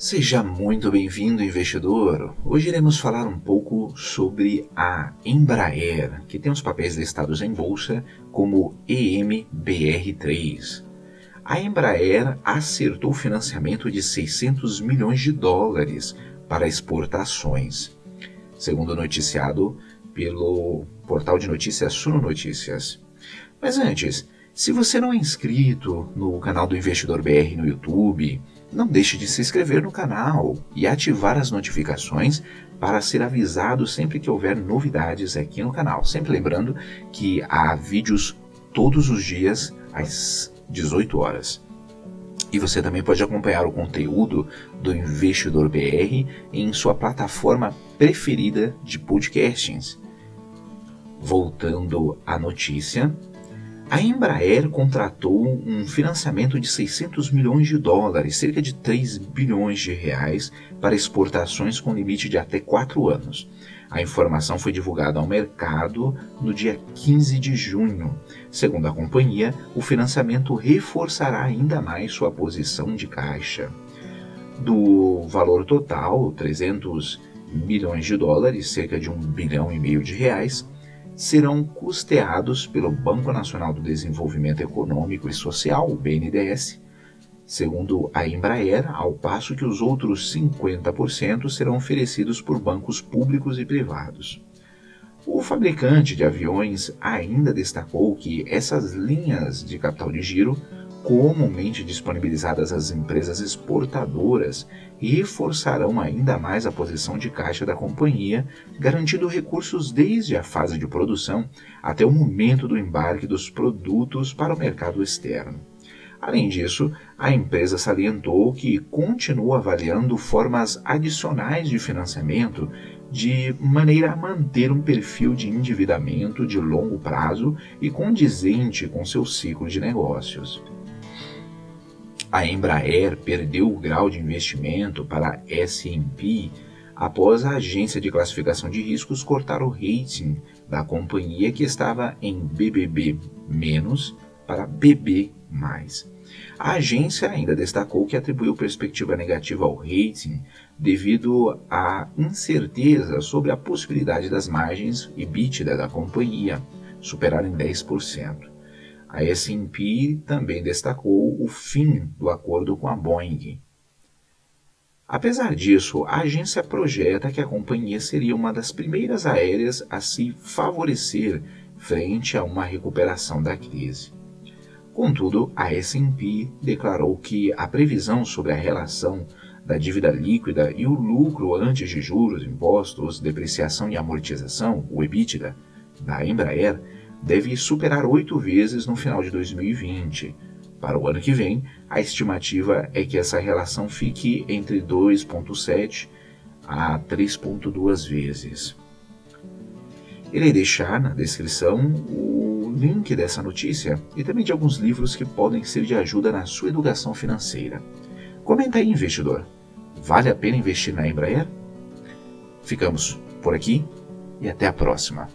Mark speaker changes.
Speaker 1: Seja muito bem-vindo, investidor. Hoje iremos falar um pouco sobre a Embraer, que tem os papéis listados em bolsa como EMBR3. A Embraer acertou financiamento de 600 milhões de dólares para exportações, segundo noticiado pelo portal de notícias Suno Notícias. Mas antes, se você não é inscrito no canal do Investidor BR no YouTube, não deixe de se inscrever no canal e ativar as notificações para ser avisado sempre que houver novidades aqui no canal. Sempre lembrando que há vídeos todos os dias às 18 horas. E você também pode acompanhar o conteúdo do Investidor BR em sua plataforma preferida de podcastings. Voltando à notícia, a Embraer contratou um financiamento de 600 milhões de dólares, cerca de 3 bilhões de reais, para exportações com limite de até 4 anos. A informação foi divulgada ao mercado no dia 15 de junho. Segundo a companhia, o financiamento reforçará ainda mais sua posição de caixa. Do valor total, 300 milhões de dólares, cerca de um bilhão e meio de reais, serão custeados pelo Banco Nacional do Desenvolvimento Econômico e Social, o BNDES, segundo a Embraer, ao passo que os outros 50% serão oferecidos por bancos públicos e privados. O fabricante de aviões ainda destacou que essas linhas de capital de giro comumente disponibilizadas às empresas exportadoras reforçarão ainda mais a posição de caixa da companhia, garantindo recursos desde a fase de produção até o momento do embarque dos produtos para o mercado externo. Além disso, a empresa salientou que continua avaliando formas adicionais de financiamento de maneira a manter um perfil de endividamento de longo prazo e condizente com seu ciclo de negócios. A Embraer perdeu o grau de investimento para S&P após a agência de classificação de riscos cortar o rating da companhia que estava em BBB- para BB+. A agência ainda destacou que atribuiu perspectiva negativa ao rating devido à incerteza sobre a possibilidade das margens EBITDA da companhia superarem 10%. A S&P também destacou o fim do acordo com a Boeing. Apesar disso, a agência projeta que a companhia seria uma das primeiras aéreas a se favorecer frente a uma recuperação da crise. Contudo, a S&P declarou que a previsão sobre a relação da dívida líquida e o lucro antes de juros, impostos, depreciação e amortização, o EBITDA, da Embraer deve superar oito vezes no final de 2020. Para o ano que vem, a estimativa é que essa relação fique entre 2,7 a 3,2 vezes. Irei deixar na descrição o link dessa notícia e também de alguns livros que podem ser de ajuda na sua educação financeira. Comenta aí, investidor. Vale a pena investir na Embraer? Ficamos por aqui e até a próxima.